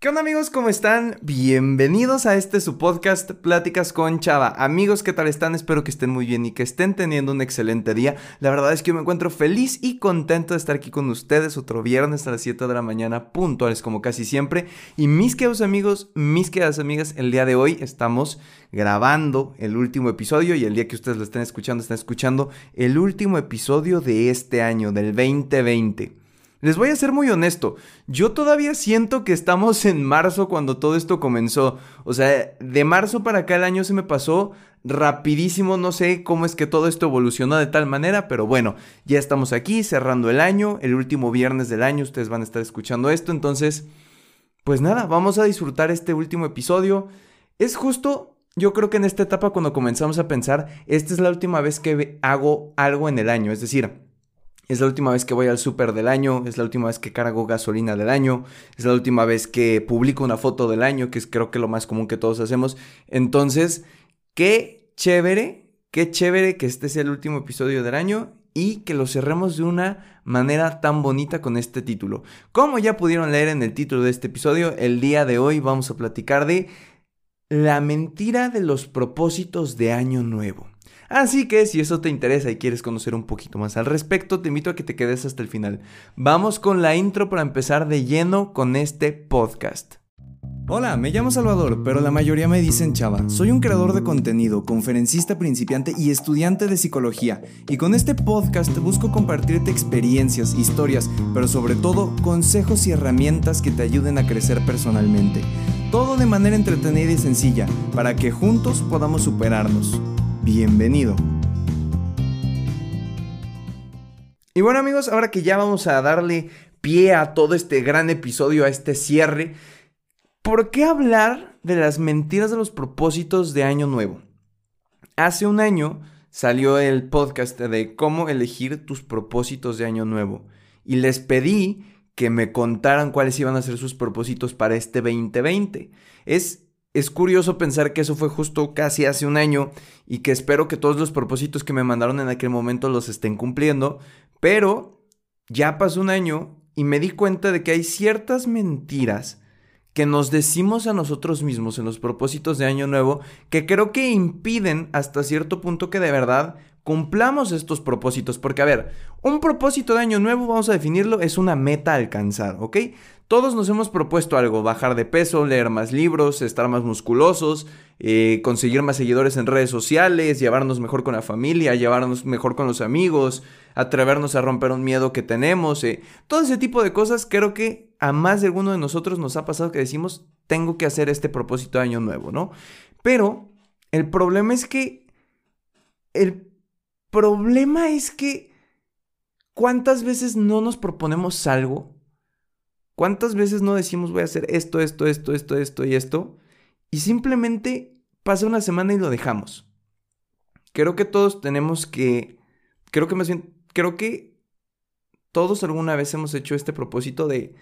¿Qué onda amigos? ¿Cómo están? Bienvenidos a este su podcast Pláticas con Chava. Amigos, ¿qué tal están? Espero que estén muy bien y que estén teniendo un excelente día. La verdad es que yo me encuentro feliz y contento de estar aquí con ustedes otro viernes a las 7 de la mañana, puntuales como casi siempre. Y mis queridos amigos, mis queridas amigas, el día de hoy estamos grabando el último episodio y el día que ustedes lo estén escuchando, están escuchando el último episodio de este año, del 2020. Les voy a ser muy honesto, yo todavía siento que estamos en marzo cuando todo esto comenzó. O sea, de marzo para acá el año se me pasó rapidísimo, no sé cómo es que todo esto evolucionó de tal manera, pero bueno, ya estamos aquí cerrando el año, el último viernes del año, ustedes van a estar escuchando esto, entonces, pues nada, vamos a disfrutar este último episodio. Es justo, yo creo que en esta etapa cuando comenzamos a pensar, esta es la última vez que hago algo en el año, es decir, es la última vez que voy al súper del año, es la última vez que cargo gasolina del año, es la última vez que publico una foto del año, que es creo que lo más común que todos hacemos. Entonces, qué chévere, qué chévere que este sea el último episodio del año y que lo cerremos de una manera tan bonita con este título. Como ya pudieron leer en el título de este episodio, el día de hoy vamos a platicar de la mentira de los propósitos de año nuevo. Así que si eso te interesa y quieres conocer un poquito más al respecto, te invito a que te quedes hasta el final. Vamos con la intro para empezar de lleno con este podcast. Hola, me llamo Salvador, pero la mayoría me dicen Chava. Soy un creador de contenido, conferencista principiante y estudiante de psicología. Y con este podcast busco compartirte experiencias, historias, pero sobre todo consejos y herramientas que te ayuden a crecer personalmente. Todo de manera entretenida y sencilla, para que juntos podamos superarnos bienvenido. Y bueno amigos, ahora que ya vamos a darle pie a todo este gran episodio, a este cierre, ¿por qué hablar de las mentiras de los propósitos de Año Nuevo? Hace un año salió el podcast de cómo elegir tus propósitos de Año Nuevo y les pedí que me contaran cuáles iban a ser sus propósitos para este 2020. Es es curioso pensar que eso fue justo casi hace un año y que espero que todos los propósitos que me mandaron en aquel momento los estén cumpliendo, pero ya pasó un año y me di cuenta de que hay ciertas mentiras que nos decimos a nosotros mismos en los propósitos de año nuevo que creo que impiden hasta cierto punto que de verdad cumplamos estos propósitos. Porque a ver, un propósito de año nuevo, vamos a definirlo, es una meta a alcanzar, ¿ok? Todos nos hemos propuesto algo, bajar de peso, leer más libros, estar más musculosos, eh, conseguir más seguidores en redes sociales, llevarnos mejor con la familia, llevarnos mejor con los amigos, atrevernos a romper un miedo que tenemos. Eh. Todo ese tipo de cosas creo que a más de alguno de nosotros nos ha pasado que decimos, tengo que hacer este propósito año nuevo, ¿no? Pero el problema es que... El problema es que... ¿Cuántas veces no nos proponemos algo? ¿Cuántas veces no decimos voy a hacer esto, esto, esto, esto, esto y esto? Y simplemente pasa una semana y lo dejamos. Creo que todos tenemos que, creo que más bien, creo que todos alguna vez hemos hecho este propósito de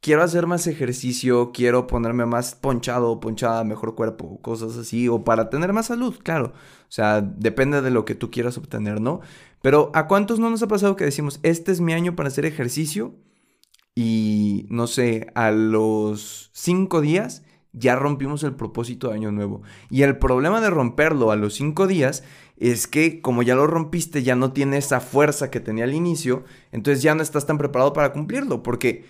quiero hacer más ejercicio, quiero ponerme más ponchado, ponchada, mejor cuerpo, cosas así, o para tener más salud, claro. O sea, depende de lo que tú quieras obtener, ¿no? Pero ¿a cuántos no nos ha pasado que decimos, este es mi año para hacer ejercicio? Y no sé, a los cinco días ya rompimos el propósito de año nuevo. Y el problema de romperlo a los cinco días es que como ya lo rompiste, ya no tiene esa fuerza que tenía al inicio, entonces ya no estás tan preparado para cumplirlo, porque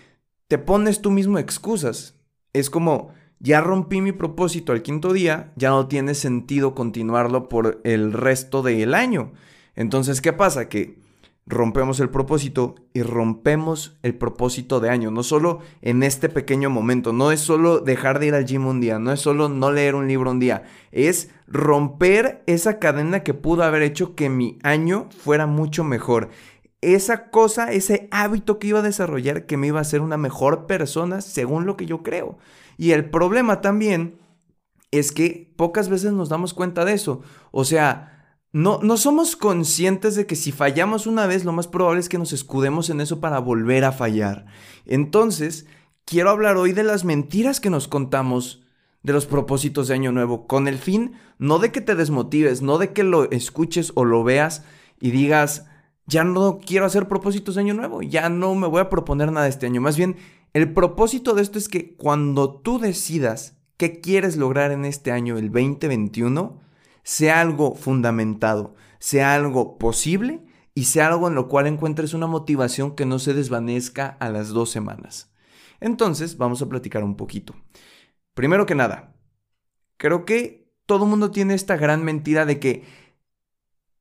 te pones tú mismo excusas. Es como, ya rompí mi propósito al quinto día, ya no tiene sentido continuarlo por el resto del año. Entonces, ¿qué pasa? Que rompemos el propósito y rompemos el propósito de año, no solo en este pequeño momento, no es solo dejar de ir al gym un día, no es solo no leer un libro un día, es romper esa cadena que pudo haber hecho que mi año fuera mucho mejor. Esa cosa, ese hábito que iba a desarrollar que me iba a hacer una mejor persona según lo que yo creo. Y el problema también es que pocas veces nos damos cuenta de eso. O sea, no, no somos conscientes de que si fallamos una vez, lo más probable es que nos escudemos en eso para volver a fallar. Entonces, quiero hablar hoy de las mentiras que nos contamos de los propósitos de Año Nuevo, con el fin no de que te desmotives, no de que lo escuches o lo veas y digas, ya no quiero hacer propósitos de Año Nuevo, ya no me voy a proponer nada este año. Más bien, El propósito de esto es que cuando tú decidas qué quieres lograr en este año, el 2021, sea algo fundamentado, sea algo posible y sea algo en lo cual encuentres una motivación que no se desvanezca a las dos semanas. Entonces, vamos a platicar un poquito. Primero que nada, creo que todo el mundo tiene esta gran mentira de que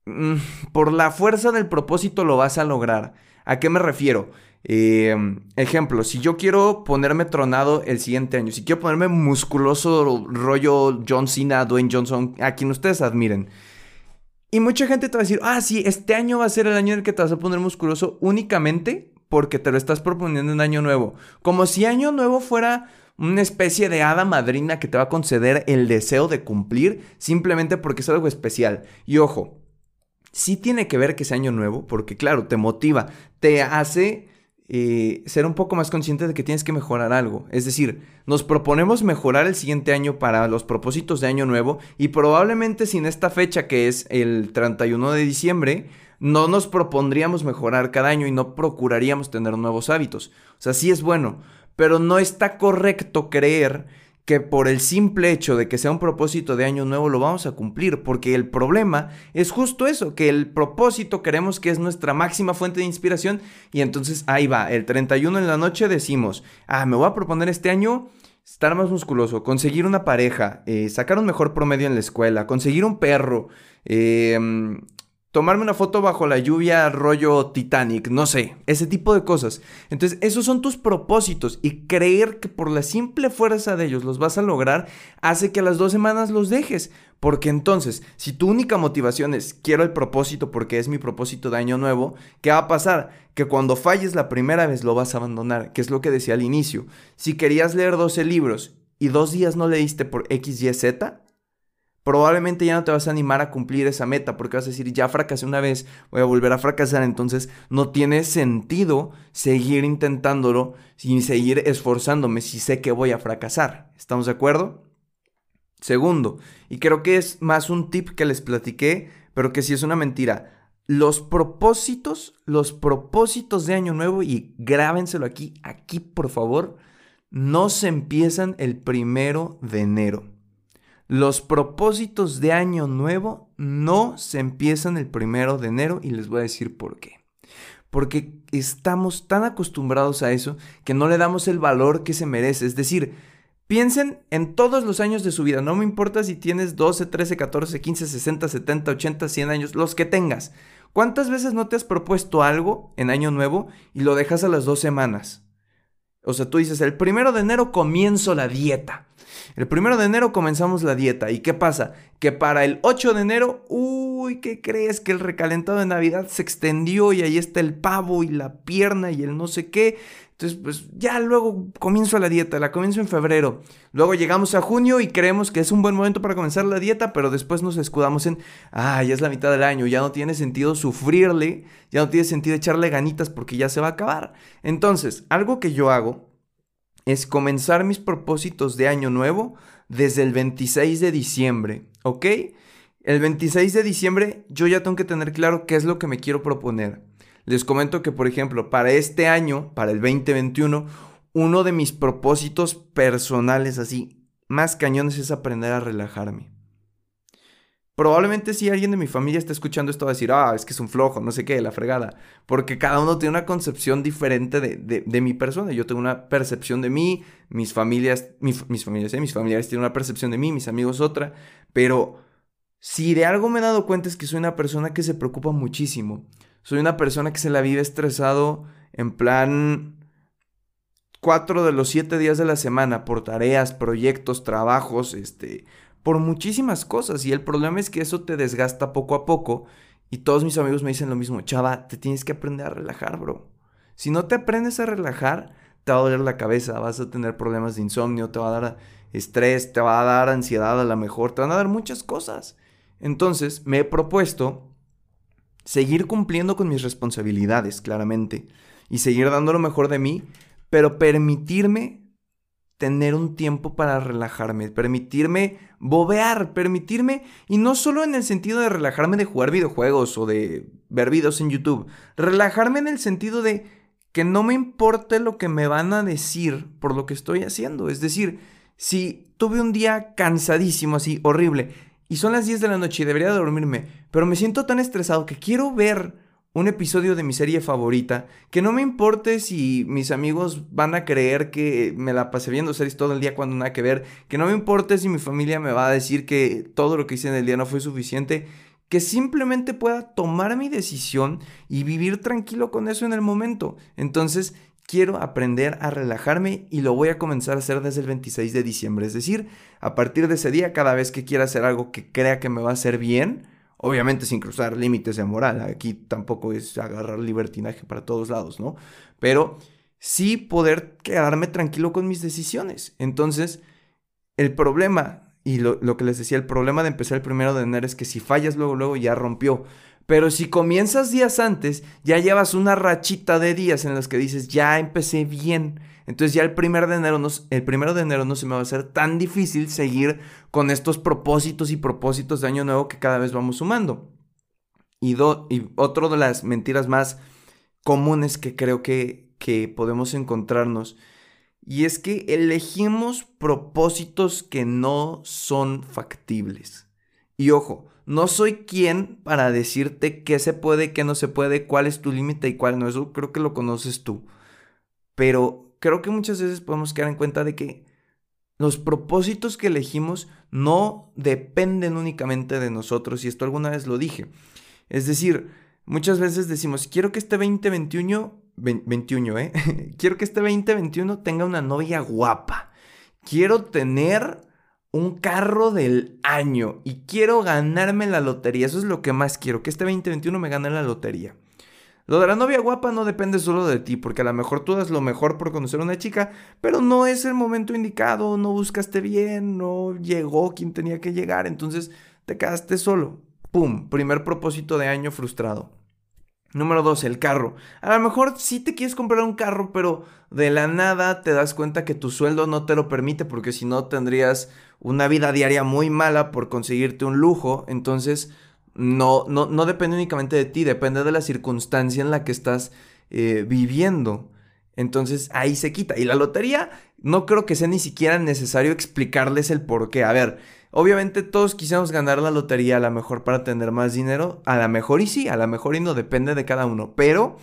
mm, por la fuerza del propósito lo vas a lograr. ¿A qué me refiero? Eh, ejemplo, si yo quiero ponerme tronado el siguiente año, si quiero ponerme musculoso rollo John Cena, Dwayne Johnson, a quien ustedes admiren. Y mucha gente te va a decir, ah, sí, este año va a ser el año en el que te vas a poner musculoso únicamente porque te lo estás proponiendo en año nuevo. Como si año nuevo fuera una especie de hada madrina que te va a conceder el deseo de cumplir simplemente porque es algo especial. Y ojo, sí tiene que ver que es año nuevo, porque claro, te motiva, te hace eh, ser un poco más consciente de que tienes que mejorar algo. Es decir, nos proponemos mejorar el siguiente año para los propósitos de año nuevo y probablemente sin esta fecha que es el 31 de diciembre, no nos propondríamos mejorar cada año y no procuraríamos tener nuevos hábitos. O sea, sí es bueno, pero no está correcto creer que por el simple hecho de que sea un propósito de año nuevo lo vamos a cumplir, porque el problema es justo eso, que el propósito queremos que es nuestra máxima fuente de inspiración y entonces ahí va, el 31 en la noche decimos, ah, me voy a proponer este año estar más musculoso, conseguir una pareja, eh, sacar un mejor promedio en la escuela, conseguir un perro, eh, tomarme una foto bajo la lluvia rollo Titanic, no sé, ese tipo de cosas. Entonces, esos son tus propósitos y creer que por la simple fuerza de ellos los vas a lograr hace que a las dos semanas los dejes. Porque entonces, si tu única motivación es quiero el propósito porque es mi propósito de año nuevo, ¿qué va a pasar? Que cuando falles la primera vez lo vas a abandonar, que es lo que decía al inicio. Si querías leer 12 libros y dos días no leíste por X, Y, Z, probablemente ya no te vas a animar a cumplir esa meta porque vas a decir, ya fracasé una vez, voy a volver a fracasar, entonces no tiene sentido seguir intentándolo y seguir esforzándome si sé que voy a fracasar. ¿Estamos de acuerdo? Segundo, y creo que es más un tip que les platiqué, pero que sí es una mentira. Los propósitos, los propósitos de año nuevo, y grábenselo aquí, aquí por favor, no se empiezan el primero de enero. Los propósitos de año nuevo no se empiezan el primero de enero y les voy a decir por qué. Porque estamos tan acostumbrados a eso que no le damos el valor que se merece. Es decir, piensen en todos los años de su vida. No me importa si tienes 12, 13, 14, 15, 60, 70, 80, 100 años, los que tengas. ¿Cuántas veces no te has propuesto algo en año nuevo y lo dejas a las dos semanas? O sea, tú dices, el primero de enero comienzo la dieta. El primero de enero comenzamos la dieta. ¿Y qué pasa? Que para el 8 de enero, uy, ¿qué crees? Que el recalentado de Navidad se extendió y ahí está el pavo y la pierna y el no sé qué. Entonces, pues ya luego comienzo la dieta, la comienzo en febrero. Luego llegamos a junio y creemos que es un buen momento para comenzar la dieta, pero después nos escudamos en, ah, ya es la mitad del año, ya no tiene sentido sufrirle, ya no tiene sentido echarle ganitas porque ya se va a acabar. Entonces, algo que yo hago es comenzar mis propósitos de año nuevo desde el 26 de diciembre, ¿ok? El 26 de diciembre yo ya tengo que tener claro qué es lo que me quiero proponer. Les comento que, por ejemplo, para este año, para el 2021, uno de mis propósitos personales así más cañones es aprender a relajarme. Probablemente si alguien de mi familia está escuchando esto va a decir, ah, es que es un flojo, no sé qué, la fregada. Porque cada uno tiene una concepción diferente de, mi persona. Yo tengo una percepción de mí, mis familias, mis familias, ¿eh? mis familiares tienen una percepción de mí, mis amigos otra. Pero si de algo me he dado cuenta es que soy una persona que se preocupa muchísimo. Soy una persona que se la vive estresado en plan cuatro de los siete días de la semana por tareas, proyectos, trabajos, este, por muchísimas cosas y el problema es que eso te desgasta poco a poco y todos mis amigos me dicen lo mismo, chava, te tienes que aprender a relajar, bro. Si no te aprendes a relajar, te va a doler la cabeza, vas a tener problemas de insomnio, te va a dar estrés, te va a dar ansiedad a lo mejor, te van a dar muchas cosas. Entonces me he propuesto seguir cumpliendo con mis responsabilidades, claramente, y seguir dando lo mejor de mí, pero permitirme tener un tiempo para relajarme, permitirme bobear, permitirme, y no solo en el sentido de relajarme de jugar videojuegos o de ver videos en YouTube, relajarme en el sentido de que no me importe lo que me van a decir por lo que estoy haciendo. Es decir, si tuve un día cansadísimo, así, horrible, y son las 10 de la noche y debería dormirme, pero me siento tan estresado que quiero ver un episodio de mi serie favorita, que no me importe si mis amigos van a creer que me la pasé viendo series todo el día cuando nada que ver, que no me importe si mi familia me va a decir que todo lo que hice en el día no fue suficiente, que simplemente pueda tomar mi decisión y vivir tranquilo con eso en el momento. Entonces, quiero aprender a relajarme y lo voy a comenzar a hacer desde el 26 de diciembre. Es decir, a partir de ese día, cada vez que quiera hacer algo que crea que me va a hacer bien, obviamente sin cruzar límites de moral, aquí tampoco es agarrar libertinaje para todos lados, ¿no? Pero sí poder quedarme tranquilo con mis decisiones. Entonces, el problema y lo, que les decía, el problema de empezar el primero de enero es que si fallas luego, luego ya rompió. Pero si comienzas días antes, ya llevas una rachita de días en los que dices, ya empecé bien. Entonces ya el primero de enero no, el primero de enero no se me va a hacer tan difícil seguir con estos propósitos y propósitos de año nuevo que cada vez vamos sumando. Y, do, y otro de las mentiras más comunes que creo que, que podemos encontrarnos y es que elegimos propósitos que no son factibles. Y ojo, no soy quien para decirte qué se puede, qué no se puede, cuál es tu límite y cuál no. Eso creo que lo conoces tú. Pero creo que muchas veces podemos quedar en cuenta de que los propósitos que elegimos no dependen únicamente de nosotros. Y esto alguna vez lo dije. Es decir, muchas veces decimos, quiero que este 2021 21, ¿eh? Quiero que este 2021 tenga una novia guapa. Quiero tener un carro del año y quiero ganarme la lotería. Eso es lo que más quiero, que este 2021 me gane la lotería. Lo de la novia guapa no depende solo de ti, porque a lo mejor tú das lo mejor por conocer a una chica, pero no es el momento indicado, no buscaste bien, no llegó quien tenía que llegar, entonces te quedaste solo. ¡Pum! Primer propósito de año frustrado. Número dos, el carro. A lo mejor sí te quieres comprar un carro, pero de la nada te das cuenta que tu sueldo no te lo permite porque si no tendrías una vida diaria muy mala por conseguirte un lujo. Entonces, no, no, no depende únicamente de ti, depende de la circunstancia en la que estás eh, viviendo. Entonces ahí se quita. Y la lotería, no creo que sea ni siquiera necesario explicarles el por qué. A ver, Obviamente todos quisiéramos ganar la lotería a lo mejor para tener más dinero. A lo mejor y sí, a lo mejor y no depende de cada uno. Pero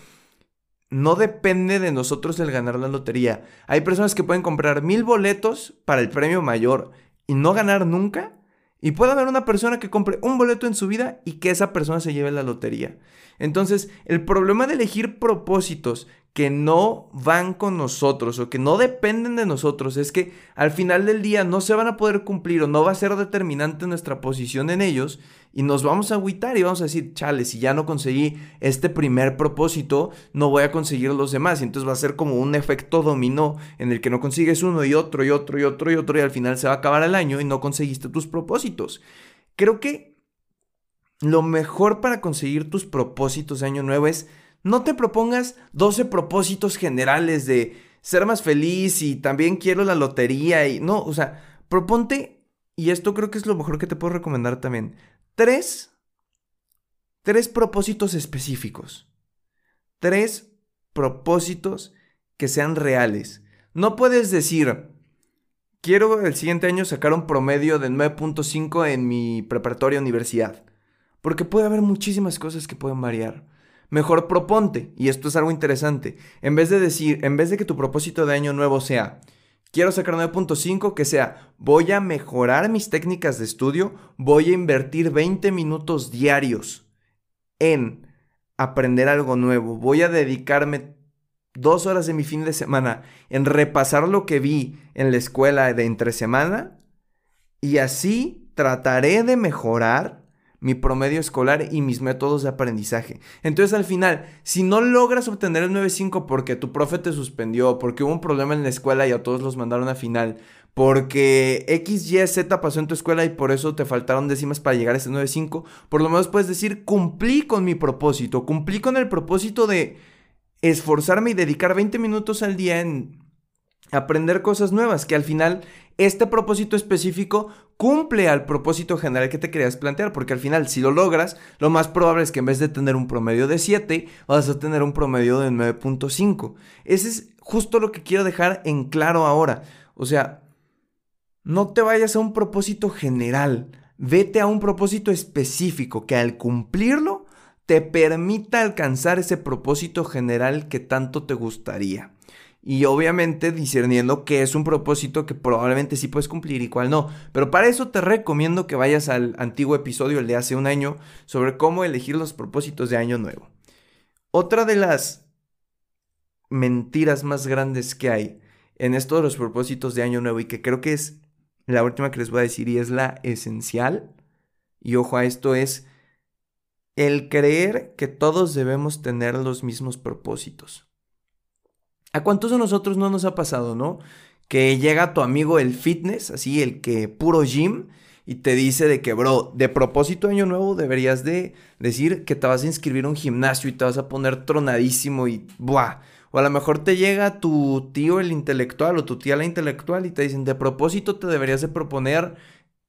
no depende de nosotros el ganar la lotería. Hay personas que pueden comprar mil boletos para el premio mayor y no ganar nunca. Y puede haber una persona que compre un boleto en su vida y que esa persona se lleve la lotería. Entonces, el problema de elegir propósitos que no van con nosotros o que no dependen de nosotros es que al final del día no se van a poder cumplir o no va a ser determinante nuestra posición en ellos y nos vamos a agüitar y vamos a decir, chale, si ya no conseguí este primer propósito, no voy a conseguir los demás. Y entonces va a ser como un efecto dominó en el que no consigues uno y otro y otro y otro y otro y al final se va a acabar el año y no conseguiste tus propósitos. Creo que lo mejor para conseguir tus propósitos de año nuevo es no te propongas 12 propósitos generales de ser más feliz y también quiero la lotería y no, o sea, proponte, y esto creo que es lo mejor que te puedo recomendar también, tres, tres propósitos específicos, tres propósitos que sean reales. No puedes decir, quiero el siguiente año sacar un promedio de 9.5 en mi preparatoria universidad, porque puede haber muchísimas cosas que pueden variar. Mejor proponte, y esto es algo interesante, en vez de decir, en vez de que tu propósito de año nuevo sea, quiero sacar 9.5, que sea, voy a mejorar mis técnicas de estudio, voy a invertir 20 minutos diarios en aprender algo nuevo, voy a dedicarme dos horas de mi fin de semana en repasar lo que vi en la escuela de entre semana, y así trataré de mejorar mi promedio escolar y mis métodos de aprendizaje. Entonces al final, si no logras obtener el 9.5 porque tu profe te suspendió, porque hubo un problema en la escuela y a todos los mandaron a final, porque X, Y, Z pasó en tu escuela y por eso te faltaron décimas para llegar a ese 9.5, por lo menos puedes decir, cumplí con mi propósito, cumplí con el propósito de esforzarme y dedicar 20 minutos al día en aprender cosas nuevas, que al final este propósito específico cumple al propósito general que te querías plantear, porque al final si lo logras, lo más probable es que en vez de tener un promedio de 7, vas a tener un promedio de 9.5. Ese es justo lo que quiero dejar en claro ahora. O sea, no te vayas a un propósito general, vete a un propósito específico que al cumplirlo te permita alcanzar ese propósito general que tanto te gustaría y obviamente discerniendo qué es un propósito que probablemente sí puedes cumplir y cuál no. Pero para eso te recomiendo que vayas al antiguo episodio, el de hace un año, sobre cómo elegir los propósitos de año nuevo. Otra de las mentiras más grandes que hay en esto de los propósitos de año nuevo y que creo que es la última que les voy a decir y es la esencial, y ojo a esto es el creer que todos debemos tener los mismos propósitos. ¿A cuántos de nosotros no nos ha pasado, no? Que llega tu amigo el fitness, así, el que puro gym, y te dice de que, bro, de propósito año nuevo deberías de decir que te vas a inscribir a un gimnasio y te vas a poner tronadísimo y ¡buah! O a lo mejor te llega tu tío el intelectual o tu tía la intelectual y te dicen, de propósito te deberías de proponer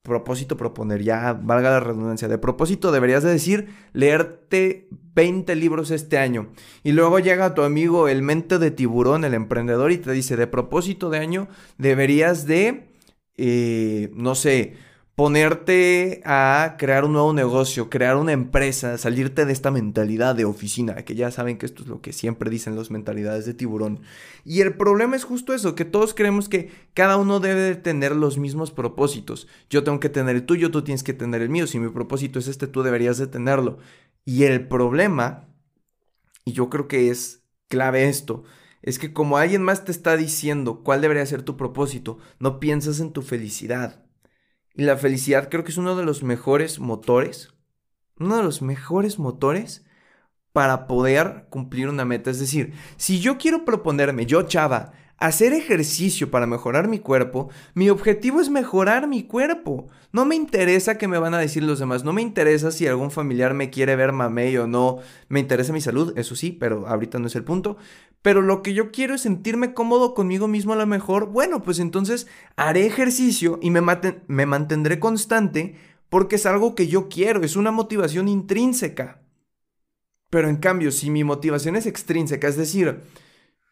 propósito proponer, ya valga la redundancia, de propósito deberías de decir leerte 20 libros este año. Y luego llega tu amigo el mente de tiburón, el emprendedor, y te dice, de propósito de año deberías de, eh, no sé, ponerte a crear un nuevo negocio, crear una empresa, salirte de esta mentalidad de oficina, que ya saben que esto es lo que siempre dicen las mentalidades de tiburón. Y el problema es justo eso, que todos creemos que cada uno debe tener los mismos propósitos. Yo tengo que tener el tuyo, tú tienes que tener el mío. Si mi propósito es este, tú deberías de tenerlo. Y el problema, y yo creo que es clave esto, es que como alguien más te está diciendo cuál debería ser tu propósito, no piensas en tu felicidad y la felicidad creo que es uno de los mejores motores, uno de los mejores motores para poder cumplir una meta. Es decir, si yo quiero proponerme, yo chava, hacer ejercicio para mejorar mi cuerpo, mi objetivo es mejorar mi cuerpo. No me interesa qué me van a decir los demás, no me interesa si algún familiar me quiere ver mamey o no, me interesa mi salud, eso sí, pero ahorita no es el punto pero lo que yo quiero es sentirme cómodo conmigo mismo a lo mejor, bueno, pues entonces haré ejercicio y me mantendré constante porque es algo que yo quiero, es una motivación intrínseca. Pero en cambio, si mi motivación es extrínseca, es decir,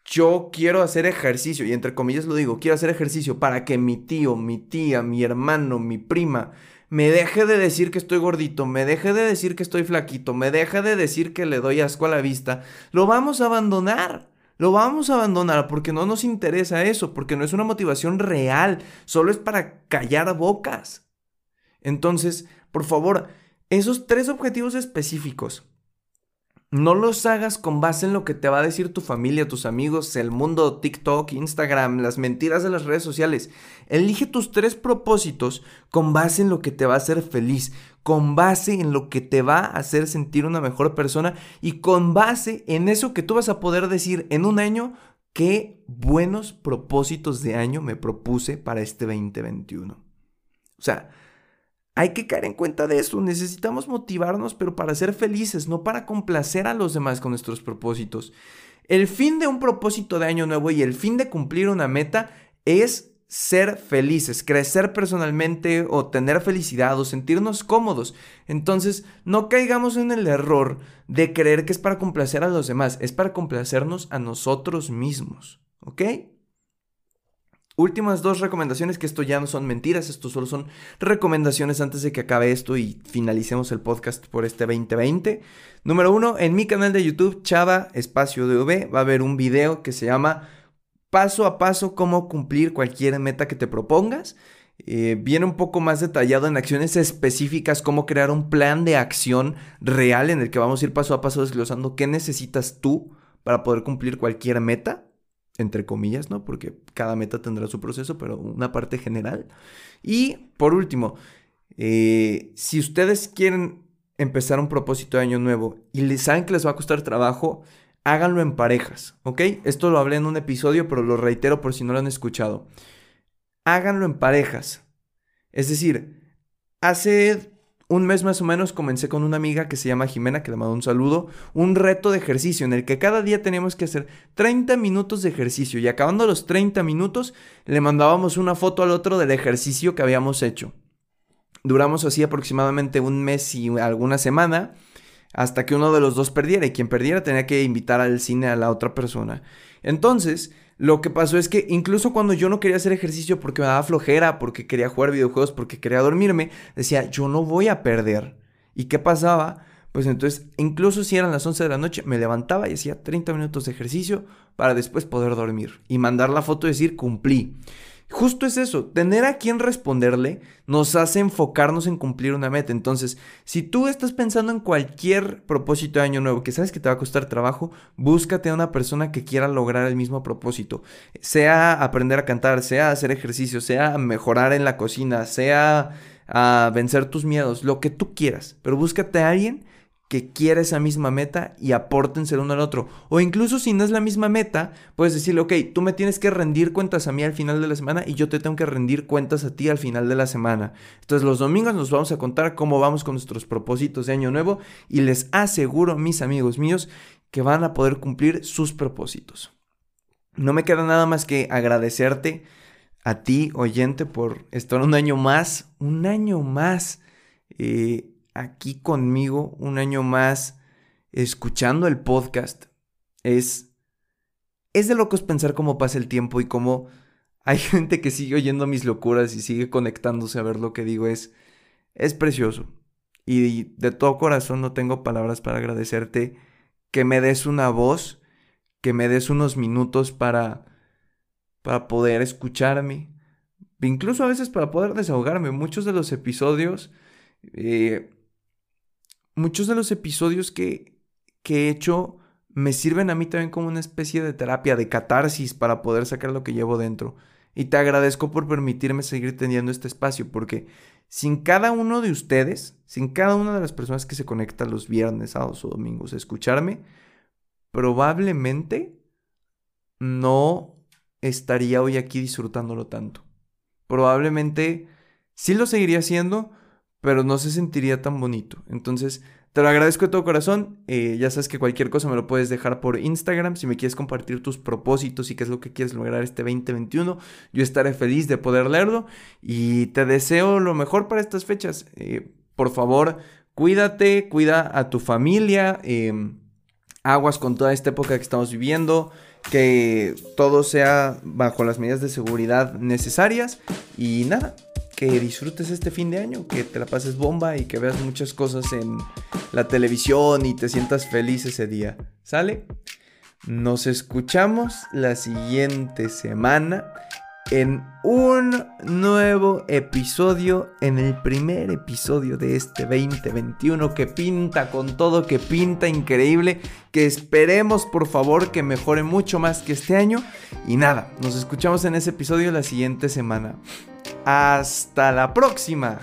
yo quiero hacer ejercicio, y entre comillas lo digo, quiero hacer ejercicio para que mi tío, mi tía, mi hermano, mi prima, me deje de decir que estoy gordito, me deje de decir que estoy flaquito, me deje de decir que le doy asco a la vista, lo vamos a abandonar. Lo vamos a abandonar porque no nos interesa eso, porque no es una motivación real, solo es para callar bocas. Entonces, por favor, esos tres objetivos específicos, no los hagas con base en lo que te va a decir tu familia, tus amigos, el mundo, TikTok, Instagram, las mentiras de las redes sociales. Elige tus tres propósitos con base en lo que te va a hacer feliz, con base en lo que te va a hacer sentir una mejor persona y con base en eso que tú vas a poder decir en un año, qué buenos propósitos de año me propuse para este 2021. O sea, hay que caer en cuenta de eso. Necesitamos motivarnos, pero para ser felices, no para complacer a los demás con nuestros propósitos. El fin de un propósito de año nuevo y el fin de cumplir una meta es ser felices, crecer personalmente o tener felicidad o sentirnos cómodos. Entonces, no caigamos en el error de creer que es para complacer a los demás, es para complacernos a nosotros mismos, ¿ok? Últimas dos recomendaciones, que esto ya no son mentiras, esto solo son recomendaciones antes de que acabe esto y finalicemos el podcast por este 2020. Número uno, en mi canal de YouTube, Chava Espacio DV, va a haber un video que se llama paso a paso cómo cumplir cualquier meta que te propongas. Eh, viene un poco más detallado en acciones específicas, cómo crear un plan de acción real en el que vamos a ir paso a paso desglosando qué necesitas tú para poder cumplir cualquier meta, entre comillas, ¿no? Porque cada meta tendrá su proceso, pero una parte general. Y por último, eh, si ustedes quieren empezar un propósito de año nuevo y saben que les va a costar trabajo, háganlo en parejas, ¿ok? Esto lo hablé en un episodio, pero lo reitero por si no lo han escuchado. Háganlo en parejas. Es decir, hace un mes más o menos comencé con una amiga que se llama Jimena, que le mando un saludo, un reto de ejercicio en el que cada día teníamos que hacer 30 minutos de ejercicio y acabando los 30 minutos le mandábamos una foto al otro del ejercicio que habíamos hecho. Duramos así aproximadamente un mes y alguna semana hasta que uno de los dos perdiera y quien perdiera tenía que invitar al cine a la otra persona. Entonces, lo que pasó es que incluso cuando yo no quería hacer ejercicio porque me daba flojera, porque quería jugar videojuegos, porque quería dormirme, decía, yo no voy a perder. ¿Y qué pasaba? Pues entonces, incluso si eran las 11 de la noche, me levantaba y hacía 30 minutos de ejercicio para después poder dormir y mandar la foto y decir, cumplí. Justo es eso, tener a quien responderle nos hace enfocarnos en cumplir una meta. Entonces, si tú estás pensando en cualquier propósito de año nuevo que sabes que te va a costar trabajo, búscate a una persona que quiera lograr el mismo propósito. Sea aprender a cantar, sea hacer ejercicio, sea mejorar en la cocina, sea a vencer tus miedos, lo que tú quieras. Pero búscate a alguien que quiera esa misma meta y apórtense el uno al otro. O incluso si no es la misma meta, puedes decirle, ok, tú me tienes que rendir cuentas a mí al final de la semana y yo te tengo que rendir cuentas a ti al final de la semana. Entonces los domingos nos vamos a contar cómo vamos con nuestros propósitos de año nuevo y les aseguro, mis amigos míos, que van a poder cumplir sus propósitos. No me queda nada más que agradecerte a ti, oyente, por estar un año más, un año más. Eh, aquí conmigo un año más escuchando el podcast. Es, es de locos pensar cómo pasa el tiempo y cómo hay gente que sigue oyendo mis locuras y sigue conectándose a ver lo que digo. Es, es precioso. Y de todo corazón no tengo palabras para agradecerte que me des una voz, que me des unos minutos para, para poder escucharme. Incluso a veces para poder desahogarme. Muchos de los episodios eh, muchos de los episodios que, he hecho me sirven a mí también como una especie de terapia, de catarsis para poder sacar lo que llevo dentro. Y te agradezco por permitirme seguir teniendo este espacio, porque sin cada uno de ustedes, sin cada una de las personas que se conectan los viernes, sábados o domingos a escucharme, probablemente no estaría hoy aquí disfrutándolo tanto. Probablemente sí lo seguiría haciendo, pero no se sentiría tan bonito. Entonces, te lo agradezco de todo corazón. Eh, ya sabes que cualquier cosa me lo puedes dejar por Instagram. Si me quieres compartir tus propósitos y qué es lo que quieres lograr este 2021, yo estaré feliz de poder leerlo. Y te deseo lo mejor para estas fechas. Eh, por favor, cuídate, cuida a tu familia. Em, aguas con toda esta época que estamos viviendo. Que todo sea bajo las medidas de seguridad necesarias. Y nada, que disfrutes este fin de año, que te la pases bomba y que veas muchas cosas en la televisión y te sientas feliz ese día. ¿Sale? Nos escuchamos la siguiente semana en un nuevo episodio, en el primer episodio de este 2021 que pinta con todo, que pinta increíble, que esperemos por favor que mejore mucho más que este año. Y nada, nos escuchamos en ese episodio la siguiente semana. Hasta la próxima.